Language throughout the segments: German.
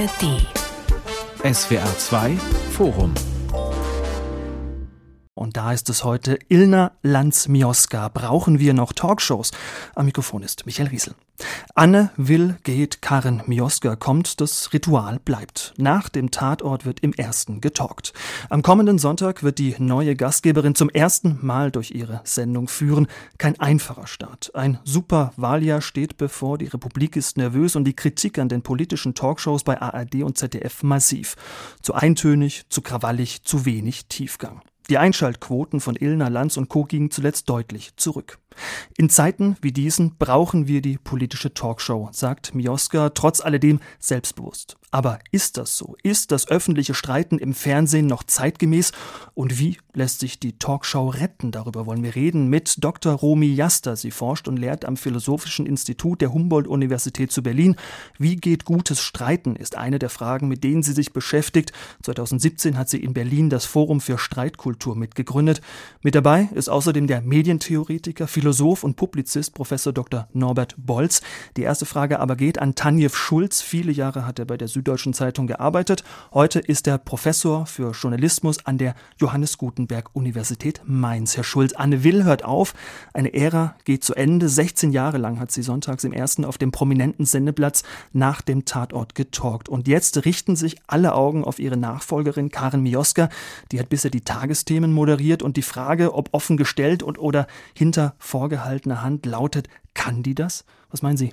ARD. SWR 2 Forum. Und da ist es heute Ilna Lanz-Mioska. Brauchen wir noch Talkshows? Am Mikrofon ist Michael Riesel. Anne will, geht, Karen Mioska kommt, das Ritual bleibt. Nach dem Tatort wird im ersten getalkt. Am kommenden Sonntag wird die neue Gastgeberin zum ersten Mal durch ihre Sendung führen. Kein einfacher Start. Ein super Wahljahr steht bevor, die Republik ist nervös und die Kritik an den politischen Talkshows bei ARD und ZDF massiv. Zu eintönig, zu krawallig, zu wenig Tiefgang. Die Einschaltquoten von Ilna, Lanz und Co. gingen zuletzt deutlich zurück. In Zeiten wie diesen brauchen wir die politische Talkshow, sagt Mioska trotz alledem selbstbewusst. Aber ist das so? Ist das öffentliche Streiten im Fernsehen noch zeitgemäß? Und wie lässt sich die Talkshow retten? Darüber wollen wir reden mit Dr. Romy Jaster. Sie forscht und lehrt am Philosophischen Institut der Humboldt-Universität zu Berlin. Wie geht gutes Streiten? ist eine der Fragen, mit denen sie sich beschäftigt. 2017 hat sie in Berlin das Forum für Streitkultur mitgegründet. Mit dabei ist außerdem der Medientheoretiker, Philosoph und Publizist Professor Dr. Norbert Bolz. Die erste Frage aber geht an Tanjev Schulz. Viele Jahre hat er bei der Süddeutschen Zeitung gearbeitet. Heute ist er Professor für Journalismus an der Johannes Gutenberg Universität Mainz. Herr Schulz, Anne Will hört auf. Eine Ära geht zu Ende. 16 Jahre lang hat sie sonntags im ersten auf dem prominenten Sendeplatz nach dem Tatort getalkt. Und jetzt richten sich alle Augen auf ihre Nachfolgerin Karen Mioska. Die hat bisher die Tagesthemen moderiert und die Frage, ob offen gestellt und oder hinter vorgehaltener Hand lautet, kann die das? Was meinen Sie?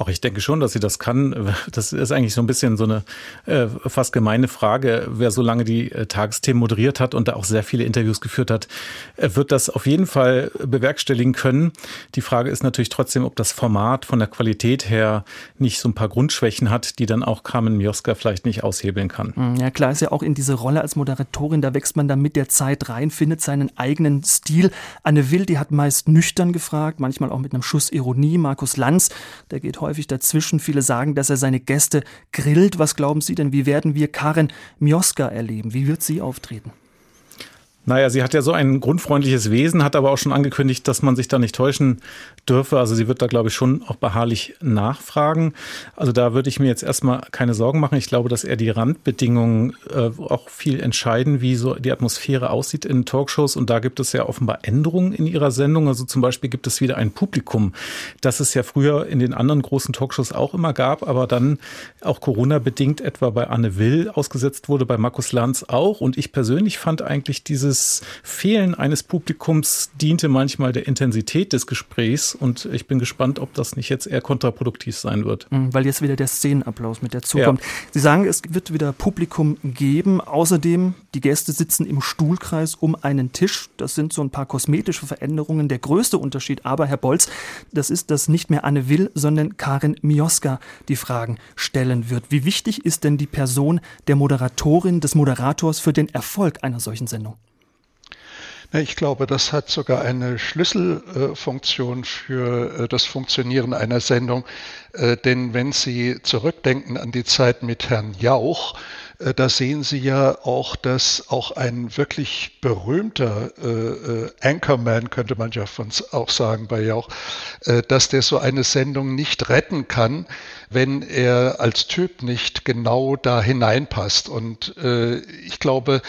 Auch ich denke schon, dass sie das kann. Das ist eigentlich so ein bisschen so eine äh, fast gemeine Frage. Wer so lange die äh, Tagesthemen moderiert hat und da auch sehr viele Interviews geführt hat, äh, wird das auf jeden Fall bewerkstelligen können. Die Frage ist natürlich trotzdem, ob das Format von der Qualität her nicht so ein paar Grundschwächen hat, die dann auch Carmen Mioska vielleicht nicht aushebeln kann. Hm, ja, klar ist ja auch in diese Rolle als Moderatorin, da wächst man dann mit der Zeit rein, findet seinen eigenen Stil. Anne Will, die hat meist nüchtern gefragt, manchmal auch mit einem Schuss Ironie. Markus Lanz, der geht heute häufig dazwischen. Viele sagen, dass er seine Gäste grillt. Was glauben Sie denn, wie werden wir Karen Mioska erleben? Wie wird sie auftreten? Naja, sie hat ja so ein grundfreundliches Wesen, hat aber auch schon angekündigt, dass man sich da nicht täuschen dürfe. Also sie wird da, glaube ich, schon auch beharrlich nachfragen. Also da würde ich mir jetzt erstmal keine Sorgen machen. Ich glaube, dass eher die Randbedingungen äh, auch viel entscheiden, wie so die Atmosphäre aussieht in Talkshows. Und da gibt es ja offenbar Änderungen in ihrer Sendung. Also zum Beispiel gibt es wieder ein Publikum, das es ja früher in den anderen großen Talkshows auch immer gab, aber dann auch Corona-bedingt etwa bei Anne Will ausgesetzt wurde, bei Markus Lanz auch. Und ich persönlich fand eigentlich diese dieses Fehlen eines Publikums diente manchmal der Intensität des Gesprächs und ich bin gespannt, ob das nicht jetzt eher kontraproduktiv sein wird. Mhm, weil jetzt wieder der Szenenapplaus mit dazu kommt. Ja. Sie sagen, es wird wieder Publikum geben. Außerdem, die Gäste sitzen im Stuhlkreis um einen Tisch. Das sind so ein paar kosmetische Veränderungen. Der größte Unterschied aber, Herr Bolz, das ist, dass nicht mehr Anne Will, sondern Karin Mioska die Fragen stellen wird. Wie wichtig ist denn die Person der Moderatorin, des Moderators für den Erfolg einer solchen Sendung? Ich glaube, das hat sogar eine Schlüsselfunktion für äh, das Funktionieren einer Sendung. Äh, denn wenn Sie zurückdenken an die Zeit mit Herrn Jauch, äh, da sehen Sie ja auch, dass auch ein wirklich berühmter Anchorman, könnte man ja von auch sagen bei Jauch, dass der so eine Sendung nicht retten kann, wenn er als Typ nicht genau da hineinpasst. Und ich glaube,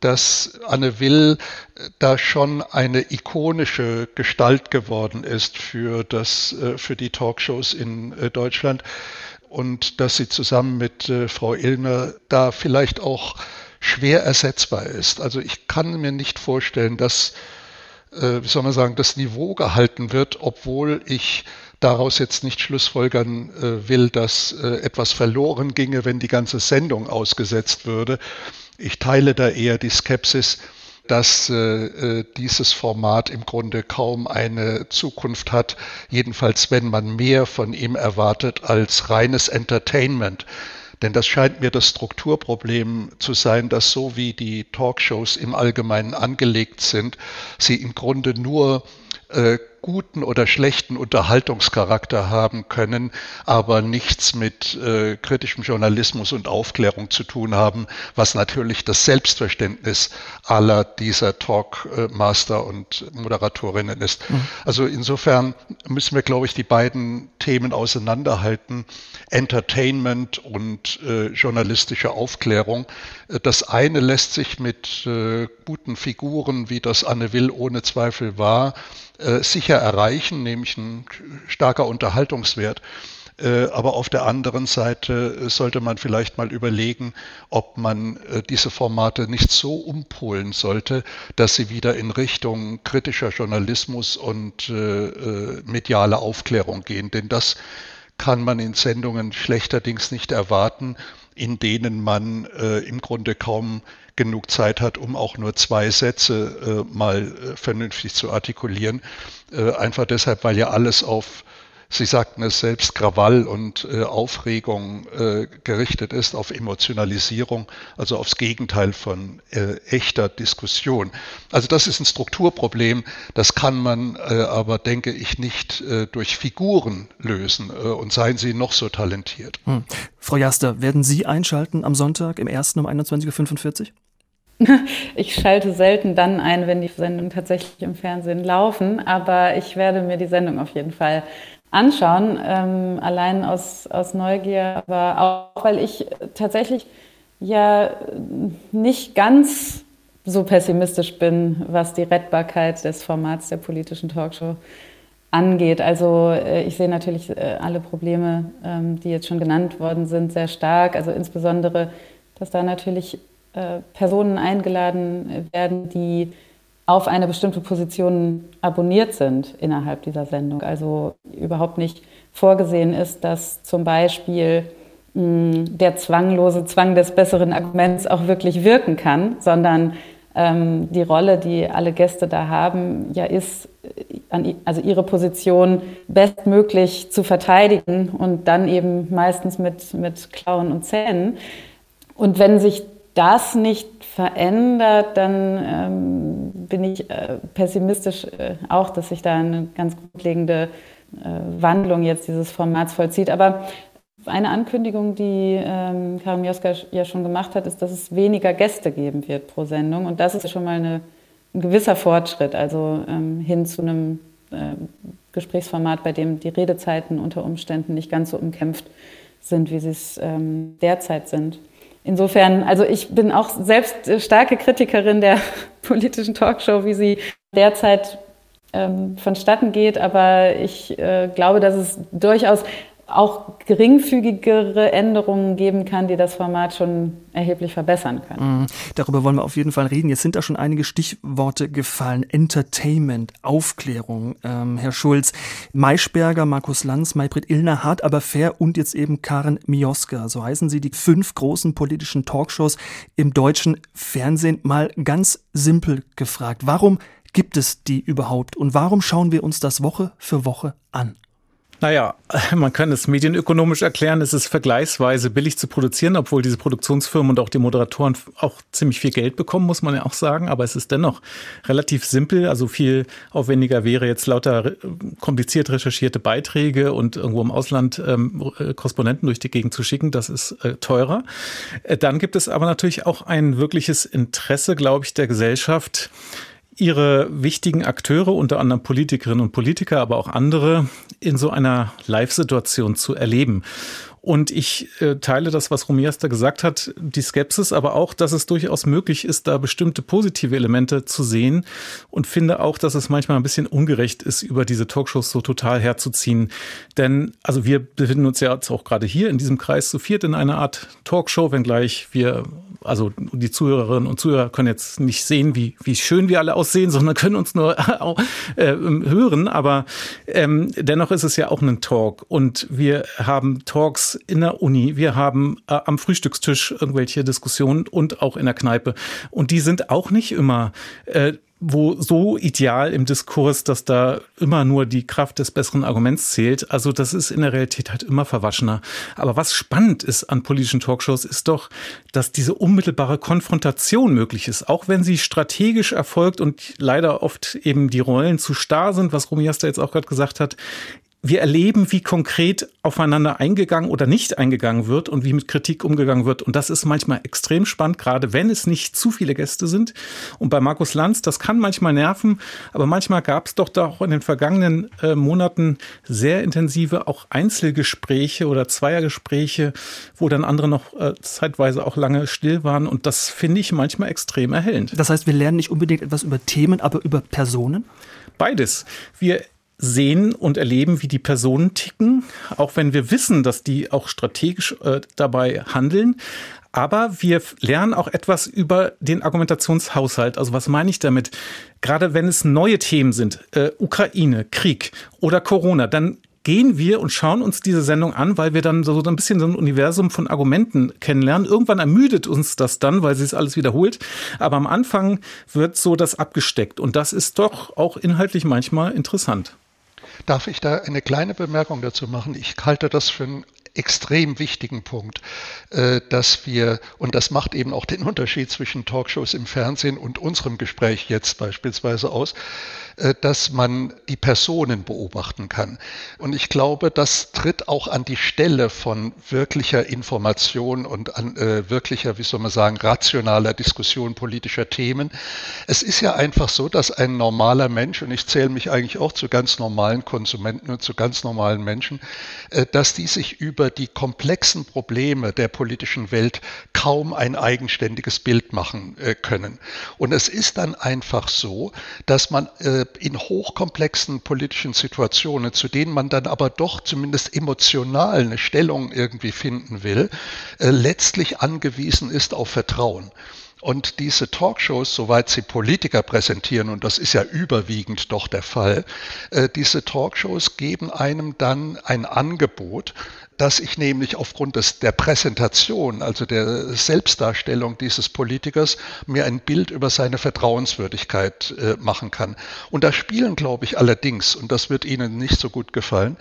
dass Anne Will äh, da schon eine ikonische Gestalt geworden ist für das, äh, für die Talkshows in äh, Deutschland und dass sie zusammen mit Frau Illner da vielleicht auch schwer ersetzbar ist. Also ich kann mir nicht vorstellen, dass, wie soll man sagen, das Niveau gehalten wird, obwohl ich daraus jetzt nicht schlussfolgern will, dass etwas verloren ginge, wenn die ganze Sendung ausgesetzt würde. Ich teile da eher die Skepsis, dass äh, äh, dieses Format im Grunde kaum eine Zukunft hat, jedenfalls wenn man mehr von ihm erwartet als reines Entertainment. Denn das scheint mir das Strukturproblem zu sein, dass so wie die Talkshows im Allgemeinen angelegt sind, sie im Grunde nur äh, guten oder schlechten Unterhaltungscharakter haben können, aber nichts mit äh, kritischem Journalismus und Aufklärung zu tun haben, was natürlich das Selbstverständnis aller dieser Talkmaster und Moderatorinnen ist. Mhm. Also insofern müssen wir, glaube ich, die beiden Themen auseinanderhalten. Entertainment und äh, journalistische Aufklärung. Das eine lässt sich mit äh, guten Figuren, wie das Anne Will ohne Zweifel war, äh, sicher erreichen, nämlich ein starker Unterhaltungswert. Äh, aber auf der anderen Seite sollte man vielleicht mal überlegen, ob man äh, diese Formate nicht so umpolen sollte, dass sie wieder in Richtung kritischer Journalismus und mediale Aufklärung gehen. Denn das kann man in Sendungen schlechterdings nicht erwarten, in denen man äh, im Grunde kaum genug Zeit hat, um auch nur zwei Sätze äh, mal äh, vernünftig zu artikulieren. Äh, einfach deshalb, weil ja alles auf Sie sagten es selbst, Krawall und äh, Aufregung äh, gerichtet ist, auf Emotionalisierung, also aufs Gegenteil von äh, echter Diskussion. Also das ist ein Strukturproblem, das kann man äh, aber, denke ich, nicht äh, durch Figuren lösen äh, und seien sie noch so talentiert. Hm. Frau Jaster, werden Sie einschalten am Sonntag im ersten um 21.45 Uhr? Ich schalte selten dann ein, wenn die Sendungen tatsächlich im Fernsehen laufen, aber ich werde mir die Sendung auf jeden Fall anschauen, ähm, allein aus, aus Neugier, aber auch, weil ich tatsächlich ja nicht ganz so pessimistisch bin, was die Rettbarkeit des Formats der politischen Talkshow angeht. Also äh, ich sehe natürlich äh, alle Probleme, ähm, die jetzt schon genannt worden sind, sehr stark. Also insbesondere, dass da natürlich äh, Personen eingeladen werden, die auf eine bestimmte Position abonniert sind innerhalb dieser Sendung. Also überhaupt nicht vorgesehen ist, dass zum Beispiel mh, der zwanglose Zwang des besseren Arguments auch wirklich wirken kann, sondern ähm, die Rolle, die alle Gäste da haben, ja ist, an, also ihre Position bestmöglich zu verteidigen und dann eben meistens mit, mit Klauen und Zähnen. Und wenn sich das nicht verändert, dann ähm, bin ich äh, pessimistisch äh, auch, dass sich da eine ganz grundlegende äh, Wandlung jetzt dieses Formats vollzieht. Aber eine Ankündigung, die ähm, Karim Joska ja schon gemacht hat, ist, dass es weniger Gäste geben wird pro Sendung. Und das ist schon mal eine, ein gewisser Fortschritt, also ähm, hin zu einem äh, Gesprächsformat, bei dem die Redezeiten unter Umständen nicht ganz so umkämpft sind, wie sie es ähm, derzeit sind. Insofern, also ich bin auch selbst starke Kritikerin der politischen Talkshow, wie sie derzeit ähm, vonstatten geht, aber ich äh, glaube, dass es durchaus auch geringfügigere Änderungen geben kann, die das Format schon erheblich verbessern können. Mhm. Darüber wollen wir auf jeden Fall reden. Jetzt sind da schon einige Stichworte gefallen. Entertainment, Aufklärung. Ähm, Herr Schulz, Maischberger, Markus Lanz, Maybrit Illner, Hart aber fair und jetzt eben Karen Mioska. So heißen sie die fünf großen politischen Talkshows im deutschen Fernsehen. Mal ganz simpel gefragt. Warum gibt es die überhaupt und warum schauen wir uns das Woche für Woche an? Naja, man kann es medienökonomisch erklären, es ist vergleichsweise billig zu produzieren, obwohl diese Produktionsfirmen und auch die Moderatoren auch ziemlich viel Geld bekommen, muss man ja auch sagen. Aber es ist dennoch relativ simpel. Also viel aufwendiger wäre jetzt lauter kompliziert recherchierte Beiträge und irgendwo im Ausland ähm, Korrespondenten durch die Gegend zu schicken. Das ist äh, teurer. Äh, dann gibt es aber natürlich auch ein wirkliches Interesse, glaube ich, der Gesellschaft, ihre wichtigen Akteure, unter anderem Politikerinnen und Politiker, aber auch andere, in so einer Live-Situation zu erleben. Und ich äh, teile das, was Romias da gesagt hat, die Skepsis, aber auch, dass es durchaus möglich ist, da bestimmte positive Elemente zu sehen und finde auch, dass es manchmal ein bisschen ungerecht ist, über diese Talkshows so total herzuziehen. Denn, also wir befinden uns ja jetzt auch gerade hier in diesem Kreis zu viert in einer Art Talkshow, wenngleich wir also die Zuhörerinnen und Zuhörer können jetzt nicht sehen, wie, wie schön wir alle aussehen, sondern können uns nur äh, hören. Aber ähm, dennoch ist es ja auch ein Talk. Und wir haben Talks in der Uni, wir haben äh, am Frühstückstisch irgendwelche Diskussionen und auch in der Kneipe. Und die sind auch nicht immer äh, wo so ideal im Diskurs, dass da immer nur die Kraft des besseren Arguments zählt. Also das ist in der Realität halt immer verwaschener. Aber was spannend ist an politischen Talkshows, ist doch, dass diese unmittelbare Konfrontation möglich ist, auch wenn sie strategisch erfolgt und leider oft eben die Rollen zu starr sind, was Romias da jetzt auch gerade gesagt hat wir erleben, wie konkret aufeinander eingegangen oder nicht eingegangen wird und wie mit Kritik umgegangen wird. Und das ist manchmal extrem spannend, gerade wenn es nicht zu viele Gäste sind. Und bei Markus Lanz, das kann manchmal nerven, aber manchmal gab es doch da auch in den vergangenen äh, Monaten sehr intensive auch Einzelgespräche oder Zweiergespräche, wo dann andere noch äh, zeitweise auch lange still waren. Und das finde ich manchmal extrem erhellend. Das heißt, wir lernen nicht unbedingt etwas über Themen, aber über Personen? Beides. Wir sehen und erleben, wie die Personen ticken, auch wenn wir wissen, dass die auch strategisch äh, dabei handeln. Aber wir lernen auch etwas über den Argumentationshaushalt. Also was meine ich damit? Gerade wenn es neue Themen sind, äh, Ukraine, Krieg oder Corona, dann gehen wir und schauen uns diese Sendung an, weil wir dann so ein bisschen so ein Universum von Argumenten kennenlernen. Irgendwann ermüdet uns das dann, weil sie es alles wiederholt. Aber am Anfang wird so das abgesteckt. Und das ist doch auch inhaltlich manchmal interessant. Darf ich da eine kleine Bemerkung dazu machen? Ich halte das für einen extrem wichtigen Punkt, äh, dass wir, und das macht eben auch den Unterschied zwischen Talkshows im Fernsehen und unserem Gespräch jetzt beispielsweise aus, äh, dass man die Personen beobachten kann. Und ich glaube, das tritt auch an die Stelle von wirklicher Information und an äh, wirklicher, wie soll man sagen, rationaler Diskussion politischer Themen. Es ist ja einfach so, dass ein normaler Mensch, und ich zähle mich eigentlich auch zu ganz normalen Konsumenten und zu ganz normalen Menschen, dass die sich über die komplexen Probleme der politischen Welt kaum ein eigenständiges Bild machen äh, können. Und es ist dann einfach so, dass man äh, in hochkomplexen politischen Situationen, zu denen man dann aber doch zumindest emotional eine Stellung irgendwie finden will, äh, letztlich angewiesen ist auf Vertrauen. Und diese Talkshows, soweit sie Politiker präsentieren, und das ist ja überwiegend doch der Fall, äh, diese Talkshows geben einem dann ein Angebot, dass ich nämlich aufgrund des, der Präsentation, also der Selbstdarstellung dieses Politikers, mir ein Bild über seine Vertrauenswürdigkeit äh, machen kann. Und da spielen, glaube ich, allerdings, und das wird Ihnen nicht so gut gefallen,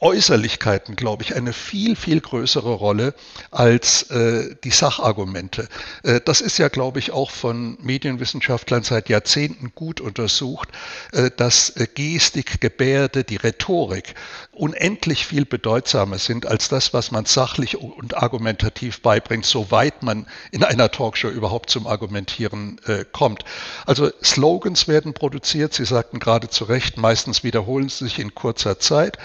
Äußerlichkeiten, glaube ich, eine viel, viel größere Rolle als äh, die Sachargumente. Äh, das ist ja, glaube ich, auch von Medienwissenschaftlern seit Jahrzehnten gut untersucht, äh, dass äh, Gestik, Gebärde, die Rhetorik unendlich viel bedeutsamer sind als das, was man sachlich und argumentativ beibringt, soweit man in einer Talkshow überhaupt zum Argumentieren äh, kommt. Also Slogans werden produziert, Sie sagten gerade zu Recht, meistens wiederholen sie sich in kurzer Zeit.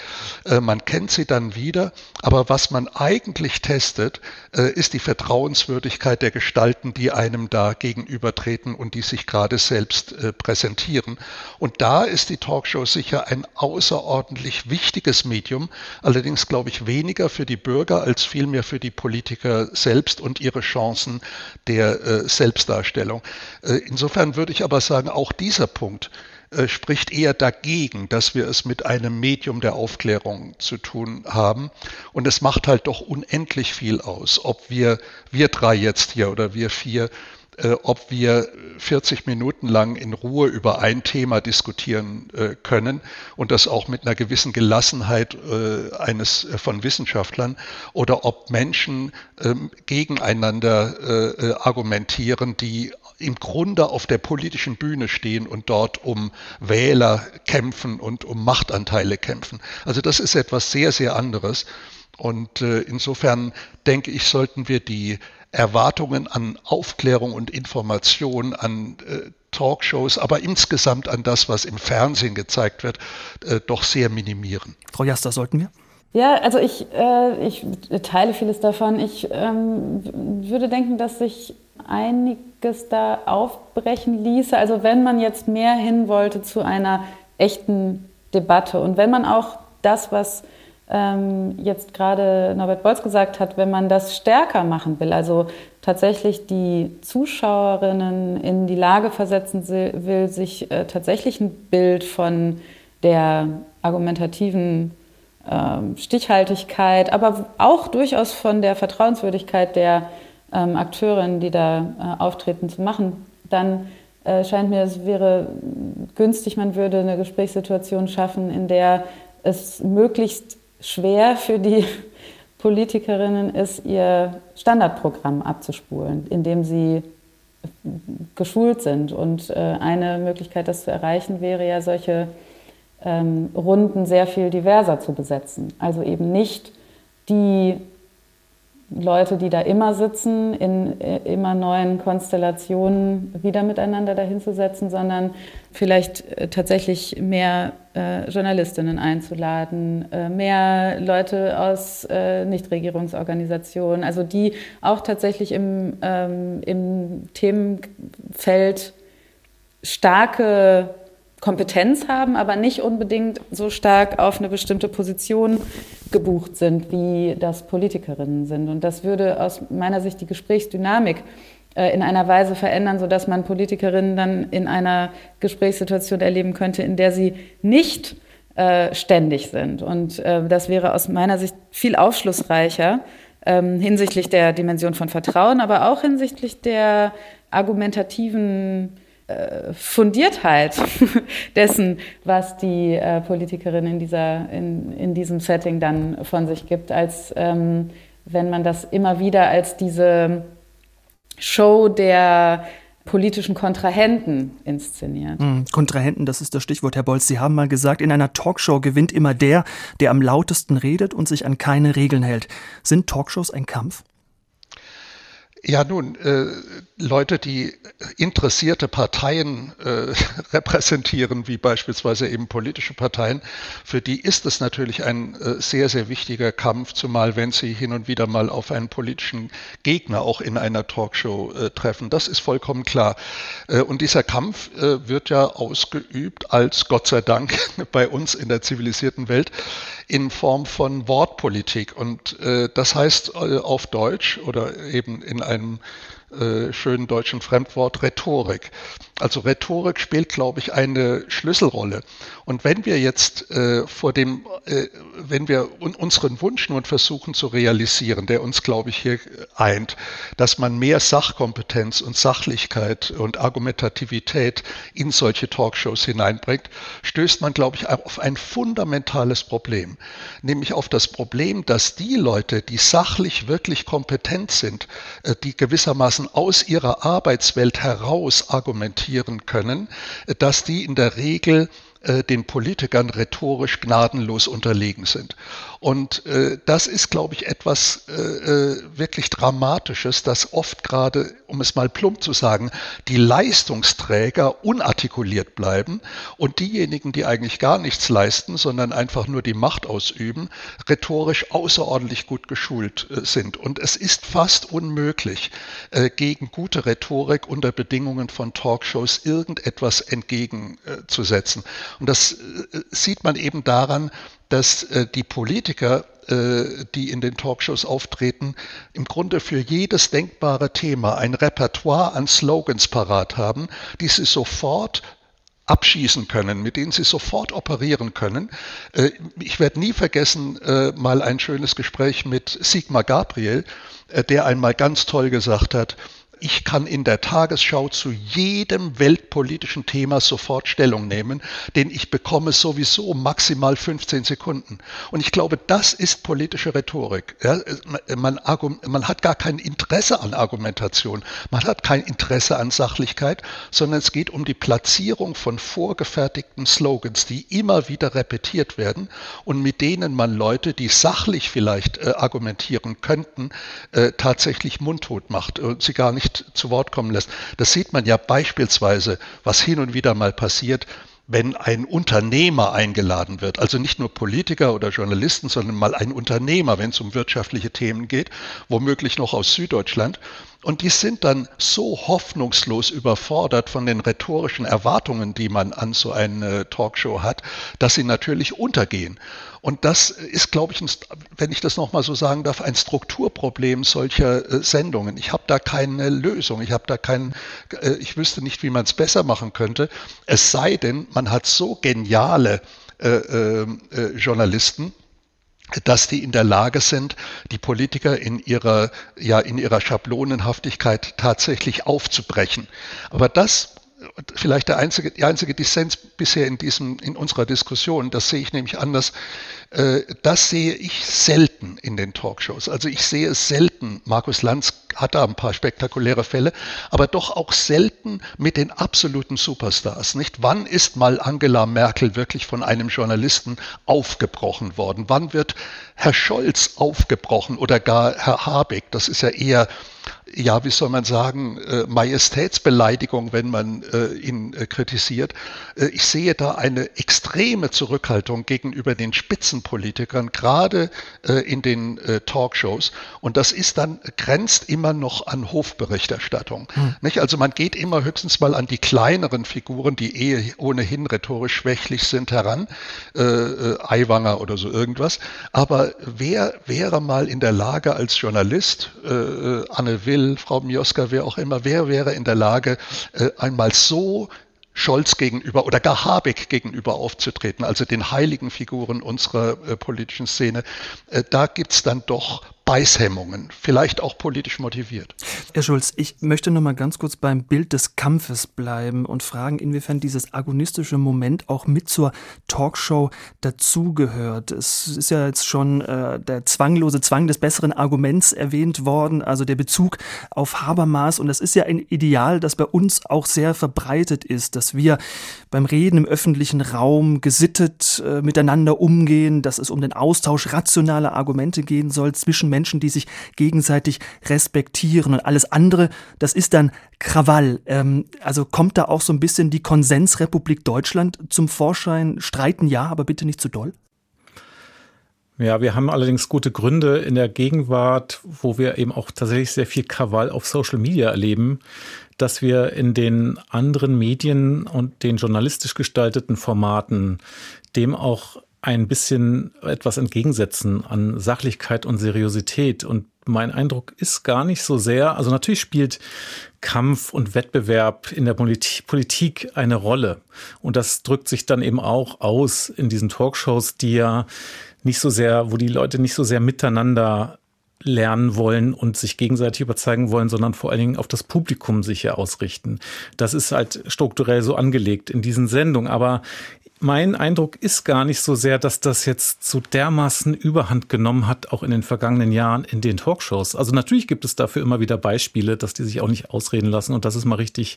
Äh, man kennt sie dann wieder, aber was man eigentlich testet, äh, ist die Vertrauenswürdigkeit der Gestalten, die einem da gegenübertreten und die sich gerade selbst äh, präsentieren. Und da ist die Talkshow sicher ein außerordentlich wichtiges Medium, allerdings glaube ich weniger für die Bürger als vielmehr für die Politiker selbst und ihre Chancen der äh, Selbstdarstellung. insofern würde ich aber sagen, auch dieser Punkt äh, spricht eher dagegen, dass wir es mit einem Medium der Aufklärung zu tun haben. Und es macht halt doch unendlich viel aus, ob wir, wir drei jetzt hier oder wir vier, äh, ob wir 40 Minuten lang in Ruhe über ein Thema diskutieren äh, können und das auch mit einer gewissen Gelassenheit äh, eines äh, von Wissenschaftlern oder ob Menschen ähm, gegeneinander äh, argumentieren, die im Grunde auf der politischen Bühne stehen und dort um Wähler kämpfen und um Machtanteile kämpfen. Also das ist etwas sehr, sehr anderes. Und äh, insofern denke ich, sollten wir die Erwartungen an Aufklärung und Information, an äh, Talkshows, aber insgesamt an das, was im Fernsehen gezeigt wird, äh, doch sehr minimieren. Frau Jaster, sollten wir? Ja, also ich, äh, ich teile vieles davon. Ich ähm, würde denken, dass sich einiges da aufbrechen ließe. Also wenn man jetzt mehr hin wollte zu einer echten Debatte und wenn man auch das, was jetzt gerade Norbert Bolz gesagt hat, wenn man das stärker machen will, also tatsächlich die Zuschauerinnen in die Lage versetzen will, sich äh, tatsächlich ein Bild von der argumentativen äh, Stichhaltigkeit, aber auch durchaus von der Vertrauenswürdigkeit der ähm, Akteurinnen, die da äh, auftreten, zu machen, dann äh, scheint mir, es wäre günstig, man würde eine Gesprächssituation schaffen, in der es möglichst schwer für die Politikerinnen ist, ihr Standardprogramm abzuspulen, indem sie geschult sind. Und äh, eine Möglichkeit, das zu erreichen, wäre ja solche ähm, Runden sehr viel diverser zu besetzen. Also eben nicht die Leute, die da immer sitzen, in äh, immer neuen Konstellationen wieder miteinander dahinzusetzen, sondern vielleicht äh, tatsächlich mehr äh, Journalistinnen einzuladen, äh, mehr Leute aus äh, Nichtregierungsorganisationen, also die auch tatsächlich im, ähm, im Themenfeld starke Kompetenz haben, aber nicht unbedingt so stark auf eine bestimmte Position gebucht sind, wie das Politikerinnen sind. Und das würde aus meiner Sicht die Gesprächsdynamik äh, in einer Weise verändern, sodass man Politikerinnen dann in einer Gesprächssituation erleben könnte, in der sie nicht äh, ständig sind. Und äh, das wäre aus meiner Sicht viel aufschlussreicher ähm, hinsichtlich der Dimension von Vertrauen, aber auch hinsichtlich der argumentativen äh, Fundiertheit dessen, was die äh, Politikerin in, dieser, in, in diesem Setting dann von sich gibt, als ähm, wenn man das immer wieder als diese Show der politischen Kontrahenten inszeniert. Hm, Kontrahenten, das ist das Stichwort, Herr Bolz. Sie haben mal gesagt, in einer Talkshow gewinnt immer der, der am lautesten redet und sich an keine Regeln hält. Sind Talkshows ein Kampf? Ja, nun, äh, Leute, die interessierte Parteien äh, repräsentieren, wie beispielsweise eben politische Parteien, für die ist es natürlich ein äh, sehr, sehr wichtiger Kampf, zumal wenn sie hin und wieder mal auf einen politischen Gegner auch in einer Talkshow äh, treffen. Das ist vollkommen klar. Äh, und dieser Kampf äh, wird ja ausgeübt als Gott sei Dank bei uns in der zivilisierten Welt in Form von Wortpolitik. Und äh, das heißt auf Deutsch oder eben in einem äh, schönen deutschen Fremdwort Rhetorik. Also Rhetorik spielt, glaube ich, eine Schlüsselrolle. Und wenn wir jetzt äh, vor dem, äh, wenn wir un unseren Wunsch nun versuchen zu realisieren, der uns, glaube ich, hier eint, dass man mehr Sachkompetenz und Sachlichkeit und Argumentativität in solche Talkshows hineinbringt, stößt man, glaube ich, auf ein fundamentales Problem, nämlich auf das Problem, dass die Leute, die sachlich wirklich kompetent sind, äh, die gewissermaßen aus ihrer Arbeitswelt heraus argumentieren, argumentieren können, dass die in der Regel äh, den Politikern rhetorisch gnadenlos unterlegen sind. Und äh, das ist, glaube ich, etwas äh, äh, wirklich Dramatisches, dass oft gerade, um es mal plump zu sagen, die Leistungsträger unartikuliert bleiben und diejenigen, die eigentlich gar nichts leisten, sondern einfach nur die Macht ausüben, rhetorisch außerordentlich gut geschult äh, sind. Und es ist fast unmöglich, äh, gegen gute Rhetorik unter Bedingungen von Talkshows irgendetwas entgegenzusetzen. Und das äh, sieht man eben daran, dass äh, die Politiker, äh, die in den Talkshows auftreten, im Grunde für jedes denkbare Thema ein Repertoire an Slogans parat haben, die sie sofort abschießen können, mit denen sie sofort operieren können. Ich werde nie vergessen, mal ein schönes Gespräch mit Sigmar Gabriel, der einmal ganz toll gesagt hat, ich kann in der Tagesschau zu jedem weltpolitischen Thema sofort Stellung nehmen, denn ich bekomme sowieso maximal 15 Sekunden. Und ich glaube, das ist politische Rhetorik. Ja, man, man, hat gar kein Interesse an Argumentation, man hat kein Interesse an Sachlichkeit, sondern es geht um die Platzierung von vorgefertigten Slogans, die immer wieder repetiert werden und mit denen man Leute, die sachlich vielleicht äh, argumentieren könnten, äh, tatsächlich mundtot macht und sie gar nicht nicht zu Wort kommen lässt. Das sieht man ja beispielsweise, was hin und wieder mal passiert, wenn ein Unternehmer eingeladen wird, also nicht nur Politiker oder Journalisten, sondern mal ein Unternehmer, wenn es um wirtschaftliche Themen geht, womöglich noch aus Süddeutschland, und die sind dann so hoffnungslos überfordert von den rhetorischen Erwartungen, die man an so eine Talkshow hat, dass sie natürlich untergehen. Und das ist, glaube ich, ein, wenn ich das nochmal so sagen darf, ein Strukturproblem solcher äh, Sendungen. Ich habe da keine Lösung. Ich habe da keinen, äh, ich wüsste nicht, wie man es besser machen könnte. Es sei denn, man hat so geniale äh, äh, äh Journalisten, dass die in der Lage sind, die Politiker in ihrer, ja, in ihrer Schablonenhaftigkeit tatsächlich aufzubrechen. Aber das vielleicht der einzige, die einzige Dissens bisher in diesem, in unserer Diskussion, das sehe ich nämlich anders, äh, das sehe ich selten in den Talkshows. Also ich sehe es selten, Markus Lanz hat da ein paar spektakuläre Fälle, aber doch auch selten mit den absoluten Superstars. Nicht? Wann ist mal Angela Merkel wirklich von einem Journalisten aufgebrochen worden? Wann wird Herr Scholz aufgebrochen oder gar Herr Habeck? Das ist ja eher ja, wie soll man sagen, äh, Majestätsbeleidigung, wenn man äh, ihn äh, kritisiert. Ich sehe da eine extreme Zurückhaltung gegenüber den Spitzenpolitikern, gerade in den Talkshows. Und das ist dann, grenzt immer noch an Hofberichterstattung. Hm. Nicht? Also man geht immer höchstens mal an die kleineren Figuren, die eh ohnehin rhetorisch schwächlich sind, heran, Eiwanger oder so irgendwas. Aber wer wäre mal in der Lage als Journalist, Anne Will, Frau Mioska, wer auch immer, wer wäre in der Lage, äh, einmal so Scholz gegenüber oder gar Habeck gegenüber aufzutreten, also den heiligen Figuren unserer äh, politischen Szene, äh, da gibt's dann doch Beißhemmungen, vielleicht auch politisch motiviert. Herr Schulz, ich möchte noch mal ganz kurz beim Bild des Kampfes bleiben und fragen, inwiefern dieses agonistische Moment auch mit zur Talkshow dazugehört. Es ist ja jetzt schon äh, der zwanglose Zwang des besseren Arguments erwähnt worden, also der Bezug auf Habermas. Und das ist ja ein Ideal, das bei uns auch sehr verbreitet ist, dass wir beim Reden im öffentlichen Raum gesittet äh, miteinander umgehen, dass es um den Austausch rationaler Argumente gehen soll zwischen Menschen, die sich gegenseitig respektieren. Und alles andere, das ist dann Krawall. Ähm, also kommt da auch so ein bisschen die Konsensrepublik Deutschland zum Vorschein? Streiten ja, aber bitte nicht zu doll? Ja, wir haben allerdings gute Gründe in der Gegenwart, wo wir eben auch tatsächlich sehr viel Krawall auf Social Media erleben, dass wir in den anderen Medien und den journalistisch gestalteten Formaten dem auch ein bisschen etwas entgegensetzen an Sachlichkeit und Seriosität. Und mein Eindruck ist gar nicht so sehr, also natürlich spielt Kampf und Wettbewerb in der Politik eine Rolle. Und das drückt sich dann eben auch aus in diesen Talkshows, die ja nicht so sehr, wo die Leute nicht so sehr miteinander lernen wollen und sich gegenseitig überzeugen wollen, sondern vor allen Dingen auf das Publikum sich ja ausrichten. Das ist halt strukturell so angelegt in diesen Sendungen. Aber mein Eindruck ist gar nicht so sehr, dass das jetzt so dermaßen Überhand genommen hat, auch in den vergangenen Jahren in den Talkshows. Also natürlich gibt es dafür immer wieder Beispiele, dass die sich auch nicht ausreden lassen und dass es mal richtig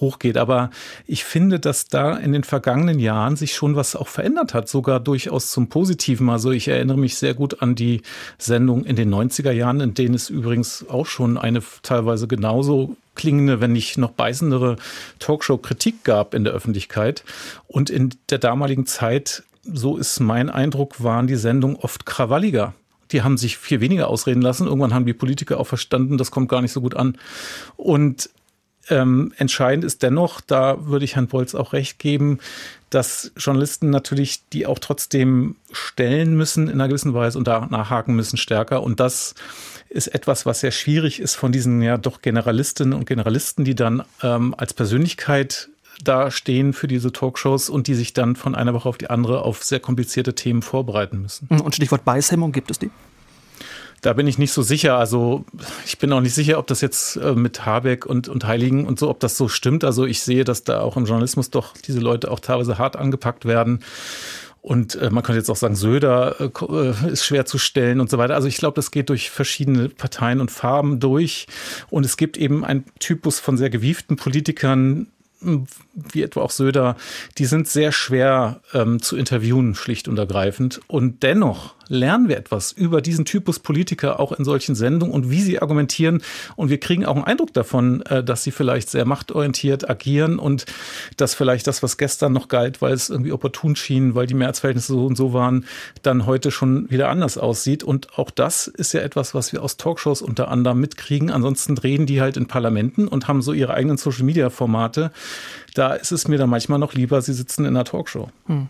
hochgeht. Aber ich finde, dass da in den vergangenen Jahren sich schon was auch verändert hat, sogar durchaus zum Positiven. Also ich erinnere mich sehr gut an die Sendung in den 90er Jahren, in denen es übrigens auch schon eine teilweise genauso klingende, wenn nicht noch beißendere Talkshow-Kritik gab in der Öffentlichkeit. Und in der damaligen Zeit, so ist mein Eindruck, waren die Sendungen oft krawalliger. Die haben sich viel weniger ausreden lassen. Irgendwann haben die Politiker auch verstanden, das kommt gar nicht so gut an. Und ähm, entscheidend ist dennoch, da würde ich Herrn Bolz auch recht geben, dass Journalisten natürlich die auch trotzdem stellen müssen in einer gewissen Weise und da nachhaken müssen stärker. Und das ist etwas, was sehr schwierig ist von diesen ja doch Generalistinnen und Generalisten, die dann ähm, als Persönlichkeit da stehen für diese Talkshows und die sich dann von einer Woche auf die andere auf sehr komplizierte Themen vorbereiten müssen. Und Stichwort Beißhemmung, gibt es die? Da bin ich nicht so sicher. Also ich bin auch nicht sicher, ob das jetzt äh, mit Habeck und, und Heiligen und so, ob das so stimmt. Also ich sehe, dass da auch im Journalismus doch diese Leute auch teilweise hart angepackt werden. Und äh, man könnte jetzt auch sagen, Söder äh, äh, ist schwer zu stellen und so weiter. Also ich glaube, das geht durch verschiedene Parteien und Farben durch. Und es gibt eben einen Typus von sehr gewieften Politikern, wie etwa auch Söder, die sind sehr schwer ähm, zu interviewen, schlicht und ergreifend. Und dennoch lernen wir etwas über diesen Typus Politiker auch in solchen Sendungen und wie sie argumentieren. Und wir kriegen auch einen Eindruck davon, äh, dass sie vielleicht sehr machtorientiert agieren und dass vielleicht das, was gestern noch galt, weil es irgendwie opportun schien, weil die Mehrheitsverhältnisse so und so waren, dann heute schon wieder anders aussieht. Und auch das ist ja etwas, was wir aus Talkshows unter anderem mitkriegen. Ansonsten drehen die halt in Parlamenten und haben so ihre eigenen Social-Media-Formate. Da ist es mir dann manchmal noch lieber, sie sitzen in einer Talkshow. Hm.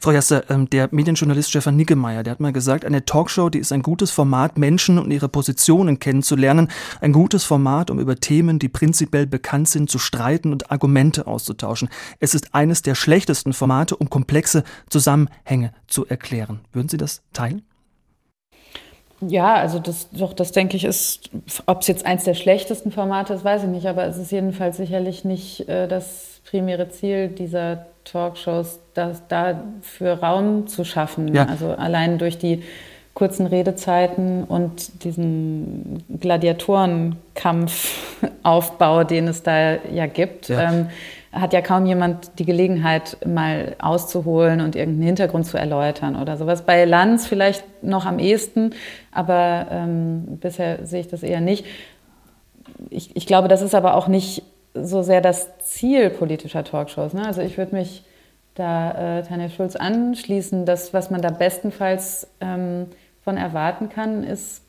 Frau Jasse, ähm, der Medienjournalist Stefan Niggemeier, der hat mal gesagt, eine Talkshow, die ist ein gutes Format, Menschen und ihre Positionen kennenzulernen, ein gutes Format, um über Themen, die prinzipiell bekannt sind, zu streiten und Argumente auszutauschen. Es ist eines der schlechtesten Formate, um komplexe Zusammenhänge zu erklären. Würden Sie das teilen? Ja, also das doch, das denke ich ist, ob es jetzt eins der schlechtesten Formate ist, weiß ich nicht, aber es ist jedenfalls sicherlich nicht äh, das primäre Ziel dieser Talkshows, das, dafür Raum zu schaffen. Ja. Also allein durch die kurzen Redezeiten und diesen Gladiatorenkampfaufbau, den es da ja gibt. Ja. Ähm, hat ja kaum jemand die Gelegenheit, mal auszuholen und irgendeinen Hintergrund zu erläutern oder sowas. Bei Lanz vielleicht noch am ehesten, aber ähm, bisher sehe ich das eher nicht. Ich, ich, glaube, das ist aber auch nicht so sehr das Ziel politischer Talkshows. Ne? Also ich würde mich da äh, Tanja Schulz anschließen. Das, was man da bestenfalls ähm, von erwarten kann, ist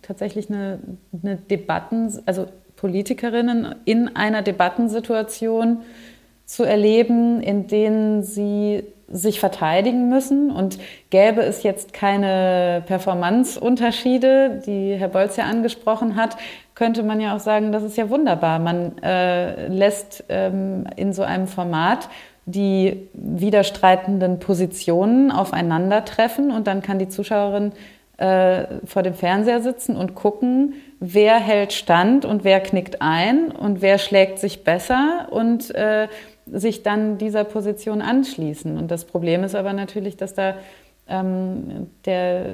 tatsächlich eine, eine Debatten, also Politikerinnen in einer Debattensituation zu erleben, in denen sie sich verteidigen müssen. Und gäbe es jetzt keine Performanceunterschiede, die Herr Bolz ja angesprochen hat, könnte man ja auch sagen, das ist ja wunderbar. Man äh, lässt ähm, in so einem Format die widerstreitenden Positionen aufeinandertreffen und dann kann die Zuschauerin äh, vor dem Fernseher sitzen und gucken, wer hält stand und wer knickt ein und wer schlägt sich besser und äh, sich dann dieser Position anschließen. Und das Problem ist aber natürlich, dass da ähm, der,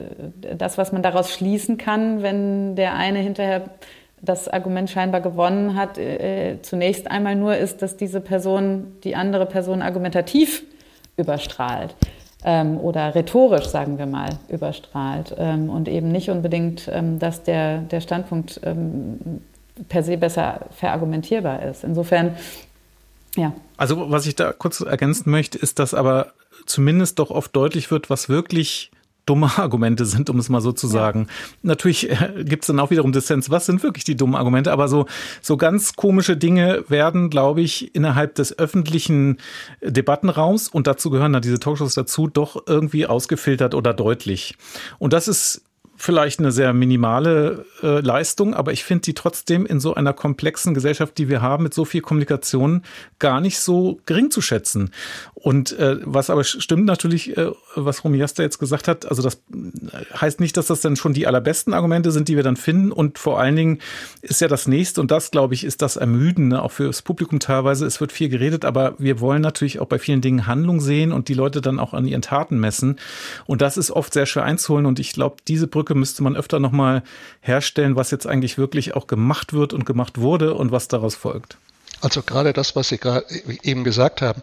das, was man daraus schließen kann, wenn der eine hinterher das Argument scheinbar gewonnen hat, äh, zunächst einmal nur ist, dass diese Person die andere Person argumentativ überstrahlt ähm, oder rhetorisch, sagen wir mal, überstrahlt ähm, und eben nicht unbedingt, ähm, dass der, der Standpunkt ähm, per se besser verargumentierbar ist. Insofern, ja. Also was ich da kurz ergänzen möchte, ist, dass aber zumindest doch oft deutlich wird, was wirklich dumme Argumente sind, um es mal so zu sagen. Ja. Natürlich äh, gibt es dann auch wiederum Dissens, was sind wirklich die dummen Argumente, aber so, so ganz komische Dinge werden, glaube ich, innerhalb des öffentlichen Debattenraums, und dazu gehören dann diese Talkshows dazu, doch irgendwie ausgefiltert oder deutlich. Und das ist vielleicht eine sehr minimale äh, Leistung, aber ich finde die trotzdem in so einer komplexen Gesellschaft, die wir haben, mit so viel Kommunikation, gar nicht so gering zu schätzen. Und äh, was aber stimmt natürlich, äh, was Romiasta jetzt gesagt hat, also das heißt nicht, dass das dann schon die allerbesten Argumente sind, die wir dann finden. Und vor allen Dingen ist ja das nächste, und das, glaube ich, ist das Ermüdende, auch für das Publikum teilweise. Es wird viel geredet, aber wir wollen natürlich auch bei vielen Dingen Handlung sehen und die Leute dann auch an ihren Taten messen. Und das ist oft sehr schwer einzuholen. Und ich glaube, diese Brücke Brücke müsste man öfter nochmal herstellen, was jetzt eigentlich wirklich auch gemacht wird und gemacht wurde und was daraus folgt. Also gerade das, was Sie eben gesagt haben,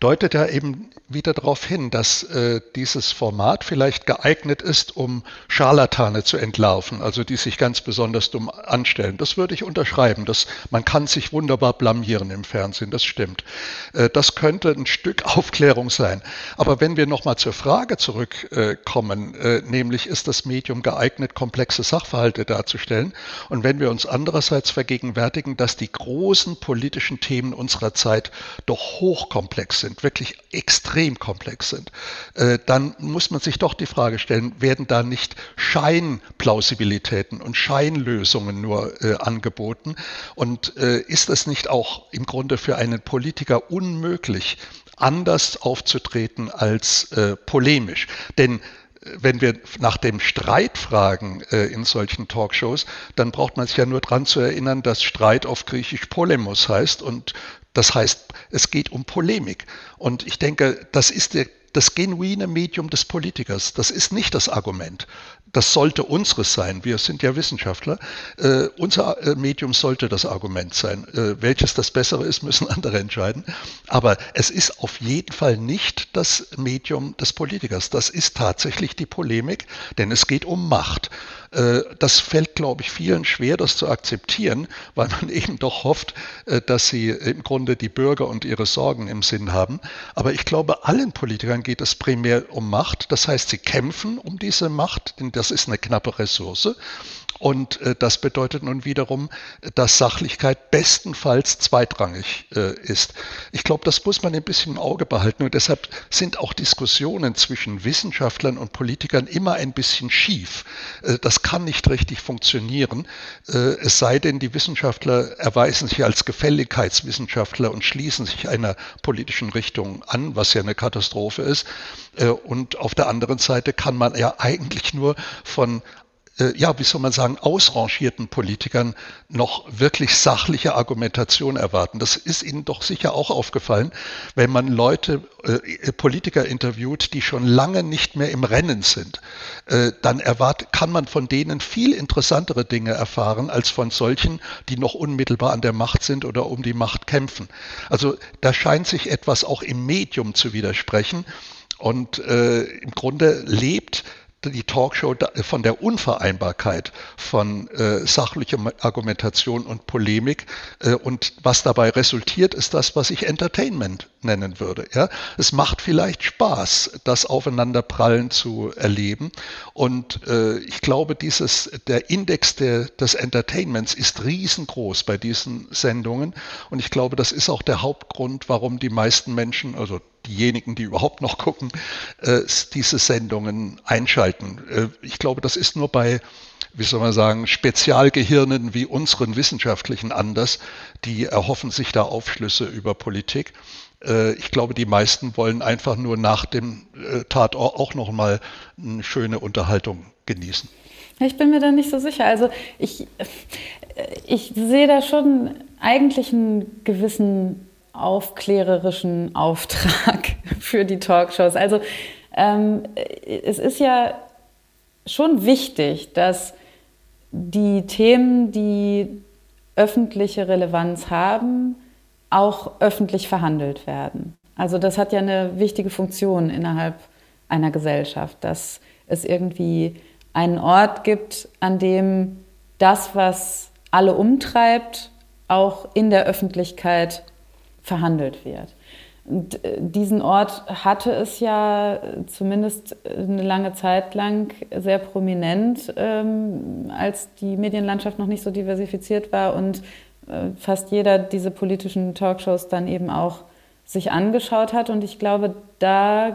deutet ja eben wieder darauf hin, dass äh, dieses Format vielleicht geeignet ist, um Scharlatane zu entlarven, also die sich ganz besonders dumm anstellen. Das würde ich unterschreiben. Das, man kann sich wunderbar blamieren im Fernsehen, das stimmt. Äh, das könnte ein Stück Aufklärung sein. Aber wenn wir nochmal zur Frage zurückkommen, äh, nämlich ist das Medium geeignet, komplexe Sachverhalte darzustellen? Und wenn wir uns andererseits vergegenwärtigen, dass die großen politischen Themen unserer Zeit doch hochkomplex sind, wirklich extrem extrem komplex sind, äh, dann muss man sich doch die Frage stellen, werden da nicht Scheinplausibilitäten und Scheinlösungen nur äh, angeboten? Und äh, ist es nicht auch im Grunde für einen Politiker unmöglich, anders aufzutreten als polemisch? Denn wenn wir nach dem Streit fragen äh, in solchen Talkshows, dann braucht man sich ja nur daran zu erinnern, dass Streit auf Griechisch Polemos heißt und das heißt, es geht um Polemik. Und ich denke, das ist der, das genuine Medium des Politikers. Das ist nicht das Argument. Das sollte unseres sein. Wir sind ja Wissenschaftler. Äh, unser äh, Medium sollte das Argument sein. Äh, welches das bessere ist, müssen andere entscheiden. Aber es ist auf jeden Fall nicht das Medium des Politikers. Das ist tatsächlich die Polemik, denn es geht um Macht. Äh, das fällt, glaube ich, vielen schwer, das zu akzeptieren, weil man eben doch hofft, äh, dass sie im Grunde die Bürger und ihre Sorgen im Sinn haben. Aber ich glaube, allen Politikern geht es primär um Macht. Das heißt, sie kämpfen um diese Macht, denn das ist eine knappe Ressource. Und äh, das bedeutet nun wiederum, dass Sachlichkeit bestenfalls zweitrangig äh, ist. Ich glaube, das muss man ein bisschen im Auge behalten. Und deshalb sind auch Diskussionen zwischen Wissenschaftlern und Politikern immer ein bisschen schief. Äh, das kann nicht richtig funktionieren. Äh, es sei denn, die Wissenschaftler erweisen sich als Gefälligkeitswissenschaftler und schließen sich einer politischen Richtung an, was ja eine Katastrophe ist. Äh, und auf der anderen Seite kann man ja eigentlich nur von ja, wie soll man sagen, ausrangierten Politikern noch wirklich sachliche Argumentation erwarten. Das ist Ihnen doch sicher auch aufgefallen, wenn man Leute, äh, Politiker interviewt, die schon lange nicht mehr im Rennen sind. Äh, dann erwart, kann man von denen viel interessantere Dinge erfahren als von solchen, die noch unmittelbar an der Macht sind oder um die Macht kämpfen. Also da scheint sich etwas auch im Medium zu widersprechen. Und äh, im Grunde lebt die Talkshow von der Unvereinbarkeit von äh, sachlicher Argumentation und Polemik. Äh, und was dabei resultiert, ist das, was ich Entertainment nennen würde. Ja? Es macht vielleicht Spaß, das Aufeinanderprallen zu erleben. Und äh, ich glaube, dieses, der Index der, des Entertainments ist riesengroß bei diesen Sendungen. Und ich glaube, das ist auch der Hauptgrund, warum die meisten Menschen, also diejenigen, die überhaupt noch gucken, äh, diese Sendungen einschalten. Äh, ich glaube, das ist nur bei, wie soll man sagen, Spezialgehirnen wie unseren wissenschaftlichen anders. Die erhoffen sich da Aufschlüsse über Politik. Äh, ich glaube, die meisten wollen einfach nur nach dem äh, Tatort auch noch mal eine schöne Unterhaltung genießen. Ich bin mir da nicht so sicher. Also ich, äh, ich sehe da schon eigentlich einen gewissen aufklärerischen Auftrag für die Talkshows. Also ähm, es ist ja schon wichtig, dass die Themen, die öffentliche Relevanz haben, auch öffentlich verhandelt werden. Also das hat ja eine wichtige Funktion innerhalb einer Gesellschaft, dass es irgendwie einen Ort gibt, an dem das, was alle umtreibt, auch in der Öffentlichkeit verhandelt wird. Und äh, diesen Ort hatte es ja zumindest eine lange Zeit lang sehr prominent, ähm, als die Medienlandschaft noch nicht so diversifiziert war und äh, fast jeder diese politischen Talkshows dann eben auch sich angeschaut hat. Und ich glaube, da äh,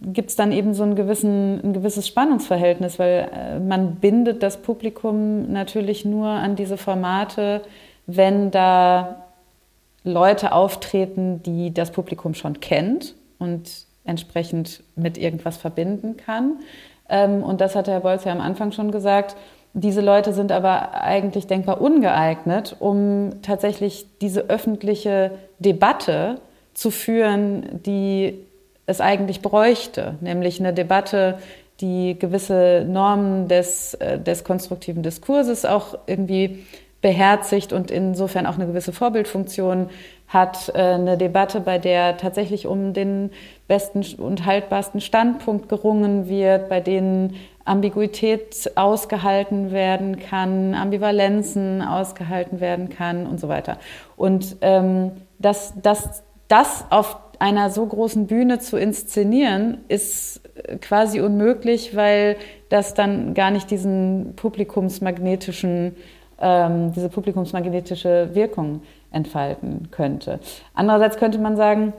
gibt es dann eben so einen gewissen, ein gewisses Spannungsverhältnis, weil äh, man bindet das Publikum natürlich nur an diese Formate, wenn da Leute auftreten, die das Publikum schon kennt und entsprechend mit irgendwas verbinden kann. Ähm, und das hat Herr Bolz ja am Anfang schon gesagt. Diese Leute sind aber eigentlich denkbar ungeeignet, um tatsächlich diese öffentliche Debatte zu führen, die es eigentlich bräuchte, nämlich eine Debatte, die gewisse Normen des, äh, des konstruktiven Diskurses auch irgendwie beherzigt und insofern auch eine gewisse Vorbildfunktion hat, äh, eine Debatte, bei der tatsächlich um den besten und haltbarsten Standpunkt gerungen wird, bei denen Ambiguität ausgehalten werden kann, Ambivalenzen ausgehalten werden kann und so weiter. Und ähm, das, das, das auf einer so großen Bühne zu inszenieren, ist quasi unmöglich, weil das dann gar nicht diesen publikumsmagnetischen ähm, diese publikumsmagnetische Wirkung entfalten könnte. Andererseits könnte man sagen,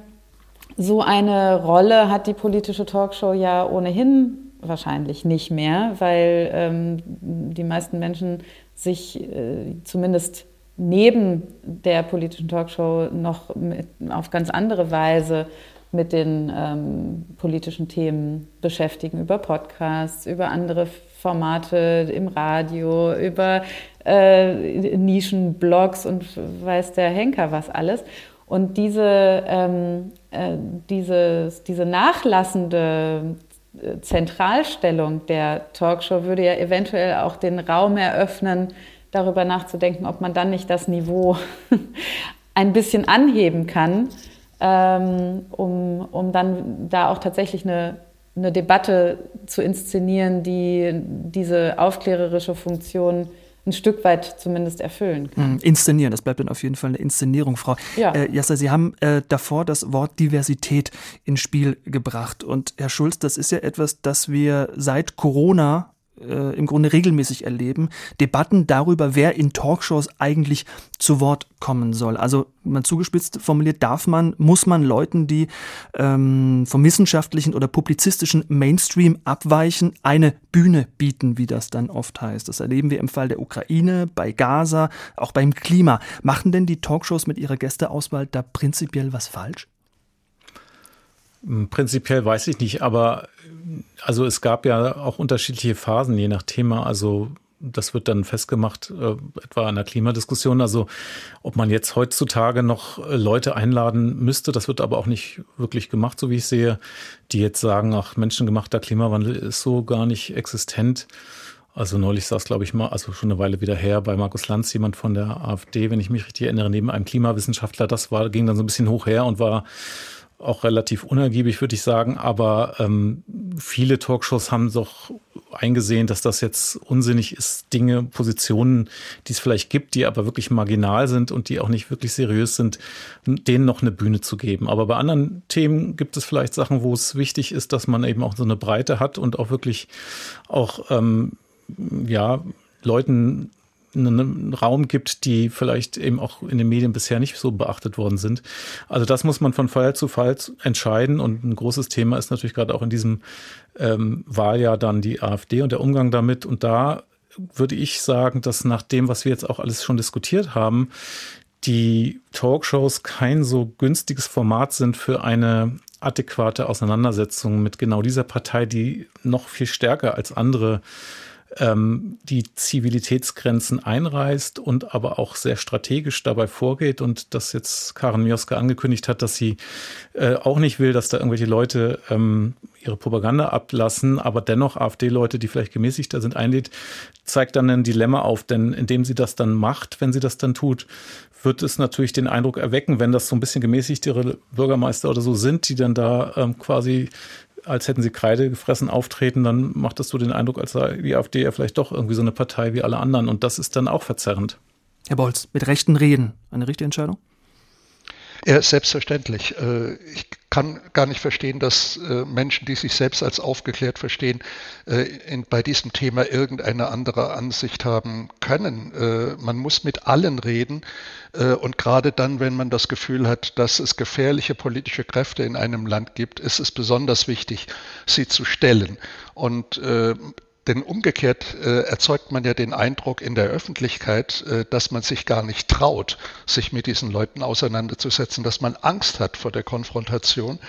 so eine Rolle hat die politische Talkshow ja ohnehin wahrscheinlich nicht mehr, weil ähm, die meisten Menschen sich äh, zumindest neben der politischen Talkshow noch mit, auf ganz andere Weise mit den ähm, politischen Themen beschäftigen, über Podcasts, über andere Formate im Radio, über äh, Nischenblogs und weiß der Henker was alles. Und diese, ähm, äh, dieses, diese nachlassende äh, Zentralstellung der Talkshow würde ja eventuell auch den Raum eröffnen, darüber nachzudenken, ob man dann nicht das Niveau ein bisschen anheben kann, ähm, um, um dann da auch tatsächlich eine, eine Debatte zu inszenieren, die diese aufklärerische Funktion ein Stück weit zumindest erfüllen kann. Mhm, inszenieren, das bleibt dann auf jeden Fall eine Inszenierung, Frau ja. Äh, Jasser. Sie haben äh, davor das Wort Diversität ins Spiel gebracht. Und Herr Schulz, das ist ja etwas, das wir seit Corona äh, im Grunde regelmäßig erleben, Debatten darüber, wer in Talkshows eigentlich zu Wort kommen soll. Also man zugespitzt formuliert, darf man, muss man Leuten, die ähm, vom wissenschaftlichen oder publizistischen Mainstream abweichen, eine Bühne bieten, wie das dann oft heißt. Das erleben wir im Fall der Ukraine, bei Gaza, auch beim Klima. Machen denn die Talkshows mit ihrer Gästeauswahl da prinzipiell was falsch? Hm, prinzipiell weiß ich nicht, aber also es gab ja auch unterschiedliche Phasen je nach Thema. Also das wird dann festgemacht, äh, etwa in der Klimadiskussion. Also ob man jetzt heutzutage noch äh, Leute einladen müsste, das wird aber auch nicht wirklich gemacht, so wie ich sehe, die jetzt sagen, ach, menschengemachter Klimawandel ist so gar nicht existent. Also neulich saß, glaube ich mal, also schon eine Weile wieder her, bei Markus Lanz, jemand von der AfD, wenn ich mich richtig erinnere, neben einem Klimawissenschaftler. Das war, ging dann so ein bisschen hoch her und war auch relativ unergiebig, würde ich sagen. Aber ähm, viele Talkshows haben doch eingesehen, dass das jetzt unsinnig ist, Dinge, Positionen, die es vielleicht gibt, die aber wirklich marginal sind und die auch nicht wirklich seriös sind, denen noch eine Bühne zu geben. Aber bei anderen Themen gibt es vielleicht Sachen, wo es wichtig ist, dass man eben auch so eine Breite hat und auch wirklich auch ähm, ja Leuten einen Raum gibt, die vielleicht eben auch in den Medien bisher nicht so beachtet worden sind. Also das muss man von Fall zu Fall entscheiden und ein großes Thema ist natürlich gerade auch in diesem ähm, Wahljahr dann die AfD und der Umgang damit und da würde ich sagen, dass nach dem, was wir jetzt auch alles schon diskutiert haben, die Talkshows kein so günstiges Format sind für eine adäquate Auseinandersetzung mit genau dieser Partei, die noch viel stärker als andere ähm, die Zivilitätsgrenzen einreißt und aber auch sehr strategisch dabei vorgeht und dass jetzt Karen Mioska angekündigt hat, dass sie äh, auch nicht will, dass da irgendwelche Leute ähm, ihre Propaganda ablassen, aber dennoch AfD-Leute, die vielleicht gemäßigter sind, einlädt, zeigt dann ein Dilemma auf, denn indem sie das dann macht, wenn sie das dann tut, wird es natürlich den Eindruck erwecken, wenn das so ein bisschen gemäßigtere Bürgermeister oder so sind, die dann da ähm, quasi als hätten sie Kreide gefressen auftreten, dann macht das so den Eindruck, als sei die AfD ja vielleicht doch irgendwie so eine Partei wie alle anderen. Und das ist dann auch verzerrend. Herr Bolz, mit Rechten reden, eine richtige Entscheidung? Ja, selbstverständlich. Äh, ich kann gar nicht verstehen, dass äh, Menschen, die sich selbst als aufgeklärt verstehen, äh, bei diesem Thema irgendeine andere Ansicht haben können. Man muss mit allen reden und gerade dann, wenn man das Gefühl hat, dass es gefährliche politische Kräfte in einem Land gibt, ist es besonders wichtig, sie zu stellen. Und denn umgekehrt äh, erzeugt man ja den Eindruck in der Öffentlichkeit, äh, dass man sich gar nicht traut, sich mit diesen Leuten auseinanderzusetzen, dass man Angst hat vor der Konfrontation.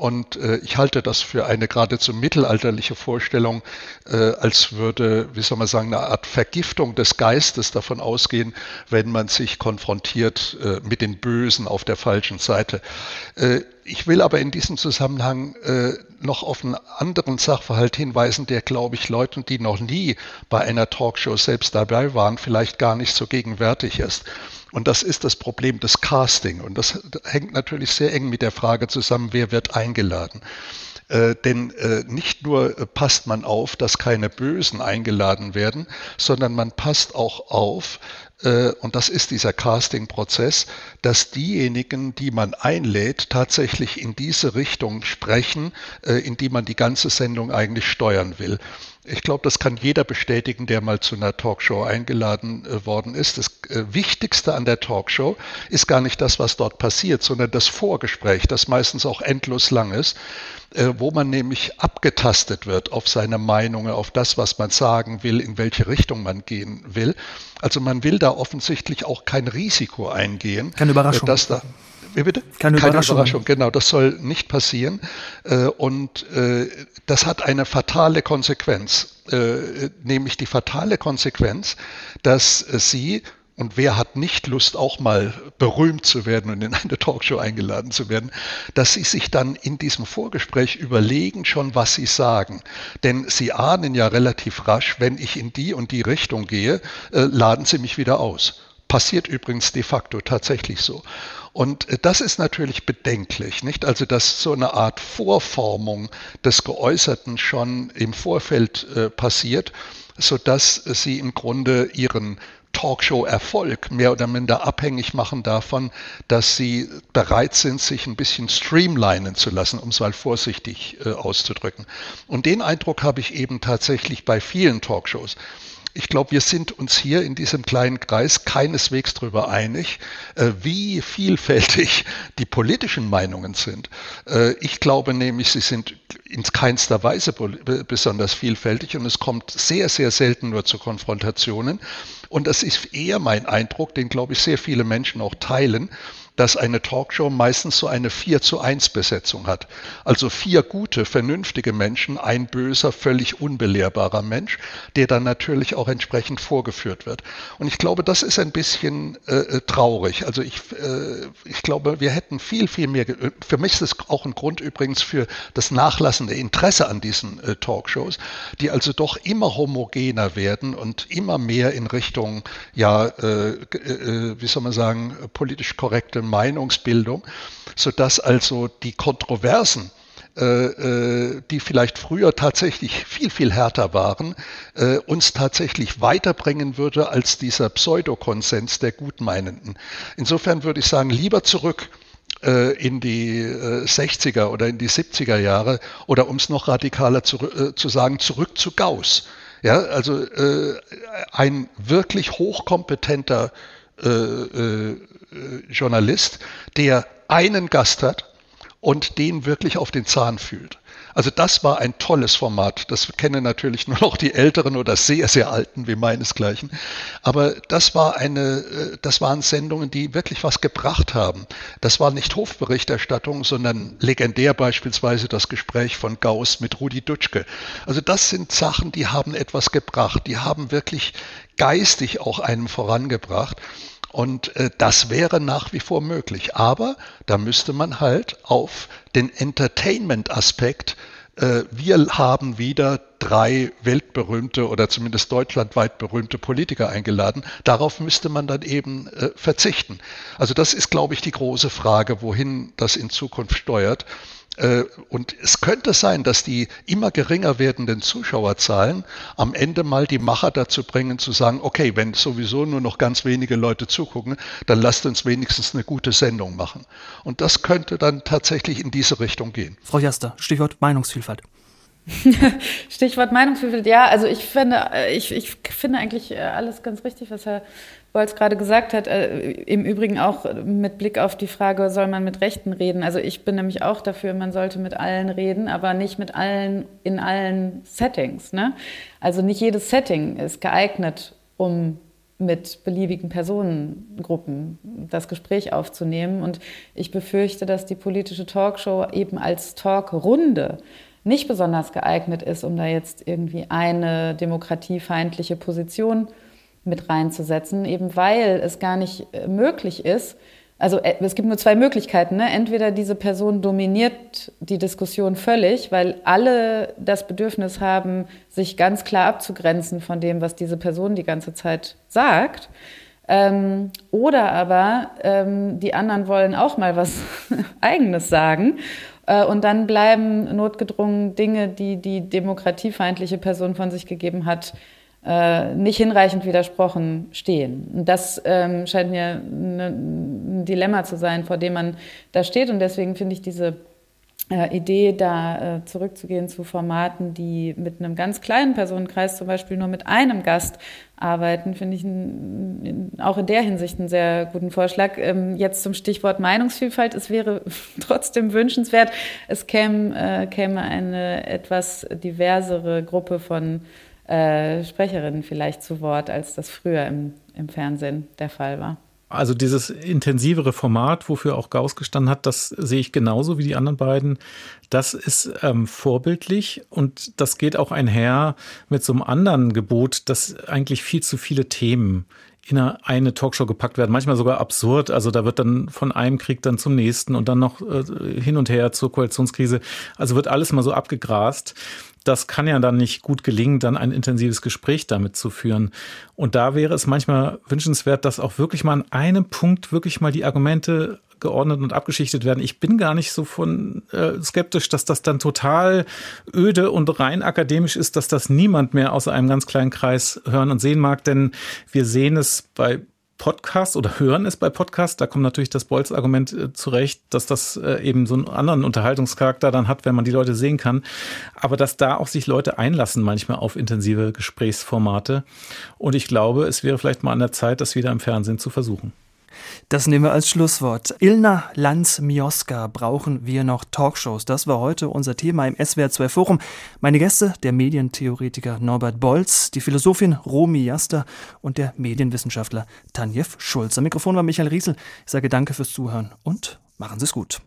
Und äh, ich halte das für eine geradezu mittelalterliche Vorstellung, äh, als würde, wie soll man sagen, eine Art Vergiftung des Geistes davon ausgehen, wenn man sich konfrontiert äh, mit den Bösen auf der falschen Seite. Äh, ich will aber in diesem Zusammenhang äh, noch auf einen anderen Sachverhalt hinweisen, der, glaube ich, Leuten, die noch nie bei einer Talkshow selbst dabei waren, vielleicht gar nicht so gegenwärtig ist. Und das ist das Problem des Casting. Und das hängt natürlich sehr eng mit der Frage zusammen, wer wird eingeladen. Äh, denn äh, nicht nur äh, passt man auf, dass keine Bösen eingeladen werden, sondern man passt auch auf, äh, und das ist dieser Casting-Prozess, dass diejenigen, die man einlädt, tatsächlich in diese Richtung sprechen, äh, in die man die ganze Sendung eigentlich steuern will. Ich glaube, das kann jeder bestätigen, der mal zu einer Talkshow eingeladen äh, worden ist. Das äh, Wichtigste an der Talkshow ist gar nicht das, was dort passiert, sondern das Vorgespräch, das meistens auch endlos lang ist, äh, wo man nämlich abgetastet wird auf seine Meinungen, auf das, was man sagen will, in welche Richtung man gehen will. Also man will da offensichtlich auch kein Risiko eingehen. Keine Überraschung. Dass da, wie bitte? Keine, Keine Überraschung. Überraschung. Genau, das soll nicht passieren. Äh, und äh, das hat eine fatale Konsequenz, äh, nämlich die fatale Konsequenz, dass Sie und wer hat nicht Lust, auch mal berühmt zu werden und in eine Talkshow eingeladen zu werden, dass sie sich dann in diesem Vorgespräch überlegen schon, was sie sagen. Denn sie ahnen ja relativ rasch, wenn ich in die und die Richtung gehe, laden sie mich wieder aus. Passiert übrigens de facto tatsächlich so. Und äh, das ist natürlich bedenklich, nicht? Also, dass so eine Art Vorformung des Geäußerten schon im Vorfeld äh, passiert, so dass sie im Grunde ihren Talkshow-Erfolg mehr oder minder abhängig machen davon, dass sie bereit sind, sich ein bisschen streamlinen zu lassen, um es mal vorsichtig äh, auszudrücken. Und den Eindruck habe ich eben tatsächlich bei vielen Talkshows ich glaube, wir sind uns hier in diesem kleinen Kreis keineswegs darüber einig, äh, wie vielfältig die politischen Meinungen sind. Äh, ich glaube nämlich, sie sind in keinster Weise besonders vielfältig und es kommt sehr, sehr selten nur zu Konfrontationen. Und das ist eher mein Eindruck, den, glaube ich, sehr viele Menschen auch teilen, dass eine Talkshow meistens so eine 4 zu 1 Besetzung hat. Also vier gute, vernünftige Menschen, ein böser, völlig unbelehrbarer Mensch, der dann natürlich auch entsprechend vorgeführt wird. Und ich glaube, das ist ein bisschen äh, äh traurig. Also ich, äh, ich glaube, wir hätten viel, viel mehr, für mich ist es auch ein Grund übrigens für das nachlassende Interesse an diesen äh, Talkshows, die also doch immer homogener werden und immer mehr in Richtung, ja, äh, äh, wie soll man sagen, politisch korrekte Meinungsbildung, sodass also die Kontroversen, äh, äh, die vielleicht früher tatsächlich viel, viel härter waren, äh, uns tatsächlich weiterbringen würde als dieser Pseudokonsens der Gutmeinenden. Insofern würde ich sagen, lieber zurück in die 60er oder in die 70er Jahre oder um es noch radikaler zu, zu sagen, zurück zu Gauss. Ja, also ein wirklich hochkompetenter äh, äh, Journalist, der einen Gast hat und den wirklich auf den Zahn fühlt. Also das war ein tolles Format. Das kennen natürlich nur noch die Älteren oder sehr, sehr Alten wie meinesgleichen. Aber das war eine, äh, das waren Sendungen, die wirklich was gebracht haben. Das war nicht Hofberichterstattung, sondern legendär beispielsweise das Gespräch von Gauss mit Rudi Dutschke. Also das sind Sachen, die haben etwas gebracht. Die haben wirklich geistig auch einem vorangebracht. Und äh, das wäre nach wie vor möglich. Aber da müsste man halt auf den Entertainment-Aspekt äh, wir haben wieder drei weltberühmte oder zumindest deutschlandweit berühmte Politiker eingeladen. Darauf müsste man dann eben äh, verzichten. Also das ist, glaube ich, die große Frage, wohin das in Zukunft steuert. Äh, und es könnte sein, dass die immer geringer werdenden Zuschauerzahlen am Ende mal die Macher dazu bringen, zu sagen, okay, wenn sowieso nur noch ganz wenige Leute zugucken, dann lasst uns wenigstens eine gute Sendung machen. Und das könnte dann tatsächlich in diese Richtung gehen. Frau Jaster, Stichwort Meinungsvielfalt. Stichwort Meinungsvielfalt, ja, also ich finde, äh, ich, ich finde eigentlich äh, alles ganz richtig, was Herr Bolz gerade gesagt hat. Äh, Im Übrigen auch mit Blick auf die Frage, soll man mit Rechten reden? Also ich bin nämlich auch dafür, man sollte mit allen reden, aber nicht mit allen in allen Settings. Ne? Also nicht jedes Setting ist geeignet, um mit beliebigen Personengruppen das Gespräch aufzunehmen. Und ich befürchte, dass die politische Talkshow eben als Talkrunde nicht besonders geeignet ist, um da jetzt irgendwie eine demokratiefeindliche Position mit reinzusetzen, eben weil es gar nicht äh, möglich ist. Also äh, es gibt nur zwei Möglichkeiten. Ne? Entweder diese Person dominiert die Diskussion völlig, weil alle das Bedürfnis haben, sich ganz klar abzugrenzen von dem, was diese Person die ganze Zeit sagt. Ähm, oder aber ähm, die anderen wollen auch mal was Eigenes sagen äh, und dann bleiben notgedrungen Dinge, die die demokratiefeindliche Person von sich gegeben hat, äh, nicht hinreichend widersprochen stehen. Und das ähm, scheint mir ein Dilemma zu sein, vor dem man da steht. Und deswegen finde ich diese äh, Idee, da äh, zurückzugehen zu Formaten, die mit einem ganz kleinen Personenkreis, zum Beispiel nur mit einem Gast arbeiten, finde ich ein, auch in der Hinsicht einen sehr guten Vorschlag. Ähm, jetzt zum Stichwort Meinungsvielfalt. Es wäre trotzdem wünschenswert, es käme, äh, käme eine etwas diversere Gruppe von äh, Sprecherinnen vielleicht zu Wort, als das früher im, im Fernsehen der Fall war. Also dieses intensivere Format, wofür auch Gauss gestanden hat, das sehe ich genauso wie die anderen beiden. Das ist ähm, vorbildlich und das geht auch einher mit so einem anderen Gebot, dass eigentlich viel zu viele Themen in eine Talkshow gepackt werden, manchmal sogar absurd. Also da wird dann von einem Krieg dann zum nächsten und dann noch äh, hin und her zur Koalitionskrise. Also wird alles mal so abgegrast das kann ja dann nicht gut gelingen, dann ein intensives Gespräch damit zu führen. Und da wäre es manchmal wünschenswert, dass auch wirklich mal an einem Punkt wirklich mal die Argumente geordnet und abgeschichtet werden. Ich bin gar nicht so von äh, skeptisch, dass das dann total öde und rein akademisch ist, dass das niemand mehr außer einem ganz kleinen Kreis hören und sehen mag, denn wir sehen es bei Podcast oder hören es bei Podcast. Da kommt natürlich das Bolz-Argument äh, zurecht, dass das äh, eben so einen anderen Unterhaltungscharakter dann hat, wenn man die Leute sehen kann. Aber dass da auch sich Leute einlassen manchmal auf intensive Gesprächsformate. Und ich glaube, es wäre vielleicht mal an der Zeit, das wieder im Fernsehen zu versuchen. Das nehmen wir als Schlusswort. Ilna Lanz-Mioska brauchen wir noch Talkshows. Das war heute unser Thema im SWR2 Forum. Meine Gäste, der Medientheoretiker Norbert Bolz, die Philosophin Romy Jaster und der Medienwissenschaftler Tanjev Schulz. Am Mikrofon war Michael Riesel. Ich sage danke fürs Zuhören und machen Sie es gut.